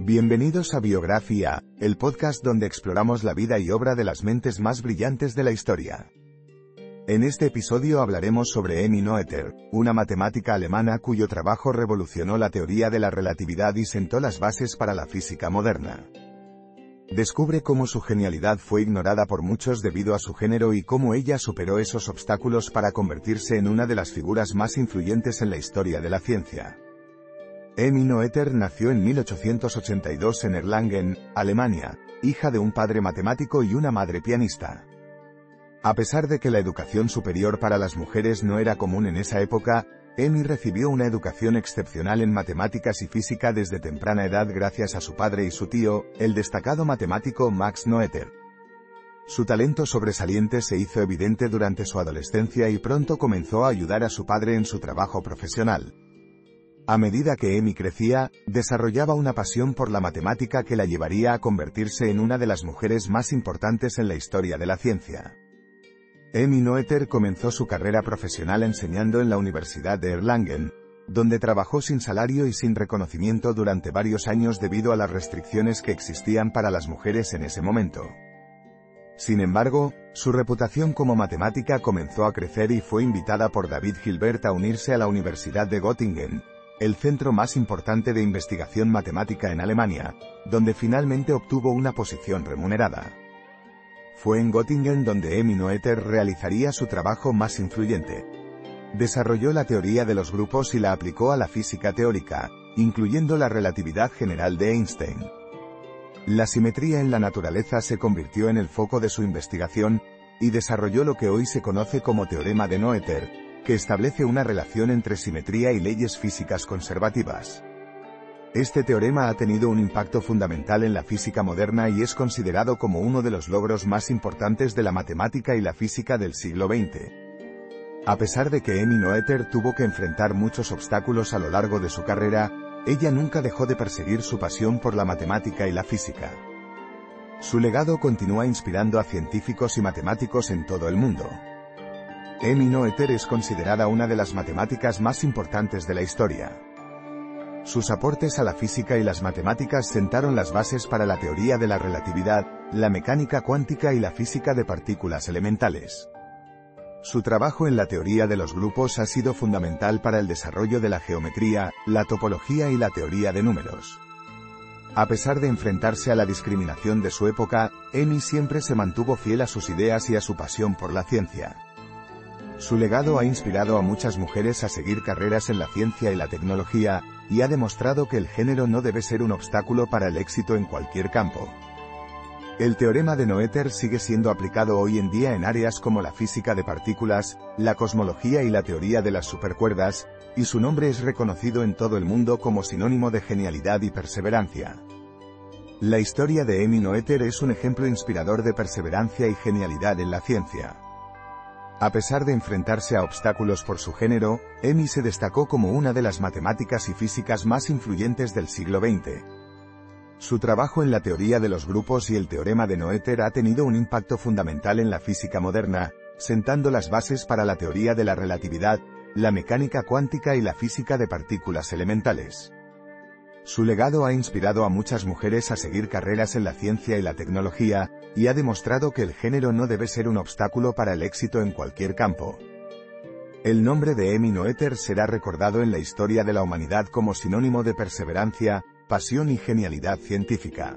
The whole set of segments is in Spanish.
Bienvenidos a Biografía, el podcast donde exploramos la vida y obra de las mentes más brillantes de la historia. En este episodio hablaremos sobre Emmy Noether, una matemática alemana cuyo trabajo revolucionó la teoría de la relatividad y sentó las bases para la física moderna. Descubre cómo su genialidad fue ignorada por muchos debido a su género y cómo ella superó esos obstáculos para convertirse en una de las figuras más influyentes en la historia de la ciencia. Emmy Noether nació en 1882 en Erlangen, Alemania, hija de un padre matemático y una madre pianista. A pesar de que la educación superior para las mujeres no era común en esa época, Emmy recibió una educación excepcional en matemáticas y física desde temprana edad gracias a su padre y su tío, el destacado matemático Max Noether. Su talento sobresaliente se hizo evidente durante su adolescencia y pronto comenzó a ayudar a su padre en su trabajo profesional. A medida que Emmy crecía, desarrollaba una pasión por la matemática que la llevaría a convertirse en una de las mujeres más importantes en la historia de la ciencia. Emmy Noether comenzó su carrera profesional enseñando en la Universidad de Erlangen, donde trabajó sin salario y sin reconocimiento durante varios años debido a las restricciones que existían para las mujeres en ese momento. Sin embargo, su reputación como matemática comenzó a crecer y fue invitada por David Hilbert a unirse a la Universidad de Göttingen, el centro más importante de investigación matemática en Alemania, donde finalmente obtuvo una posición remunerada. Fue en Göttingen donde Emmy Noether realizaría su trabajo más influyente. Desarrolló la teoría de los grupos y la aplicó a la física teórica, incluyendo la relatividad general de Einstein. La simetría en la naturaleza se convirtió en el foco de su investigación, y desarrolló lo que hoy se conoce como teorema de Noether, que establece una relación entre simetría y leyes físicas conservativas. Este teorema ha tenido un impacto fundamental en la física moderna y es considerado como uno de los logros más importantes de la matemática y la física del siglo XX. A pesar de que Emmy Noether tuvo que enfrentar muchos obstáculos a lo largo de su carrera, ella nunca dejó de perseguir su pasión por la matemática y la física. Su legado continúa inspirando a científicos y matemáticos en todo el mundo. Emmy Noether es considerada una de las matemáticas más importantes de la historia. Sus aportes a la física y las matemáticas sentaron las bases para la teoría de la relatividad, la mecánica cuántica y la física de partículas elementales. Su trabajo en la teoría de los grupos ha sido fundamental para el desarrollo de la geometría, la topología y la teoría de números. A pesar de enfrentarse a la discriminación de su época, Emmy siempre se mantuvo fiel a sus ideas y a su pasión por la ciencia. Su legado ha inspirado a muchas mujeres a seguir carreras en la ciencia y la tecnología, y ha demostrado que el género no debe ser un obstáculo para el éxito en cualquier campo. El teorema de Noether sigue siendo aplicado hoy en día en áreas como la física de partículas, la cosmología y la teoría de las supercuerdas, y su nombre es reconocido en todo el mundo como sinónimo de genialidad y perseverancia. La historia de Emmy Noether es un ejemplo inspirador de perseverancia y genialidad en la ciencia. A pesar de enfrentarse a obstáculos por su género, Emmy se destacó como una de las matemáticas y físicas más influyentes del siglo XX. Su trabajo en la teoría de los grupos y el teorema de Noether ha tenido un impacto fundamental en la física moderna, sentando las bases para la teoría de la relatividad, la mecánica cuántica y la física de partículas elementales. Su legado ha inspirado a muchas mujeres a seguir carreras en la ciencia y la tecnología, y ha demostrado que el género no debe ser un obstáculo para el éxito en cualquier campo. El nombre de Emmy Noether será recordado en la historia de la humanidad como sinónimo de perseverancia, pasión y genialidad científica.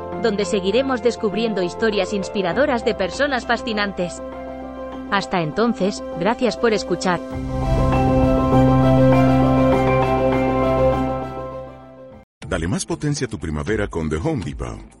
donde seguiremos descubriendo historias inspiradoras de personas fascinantes. Hasta entonces, gracias por escuchar. Dale más potencia a tu primavera con The Home Depot.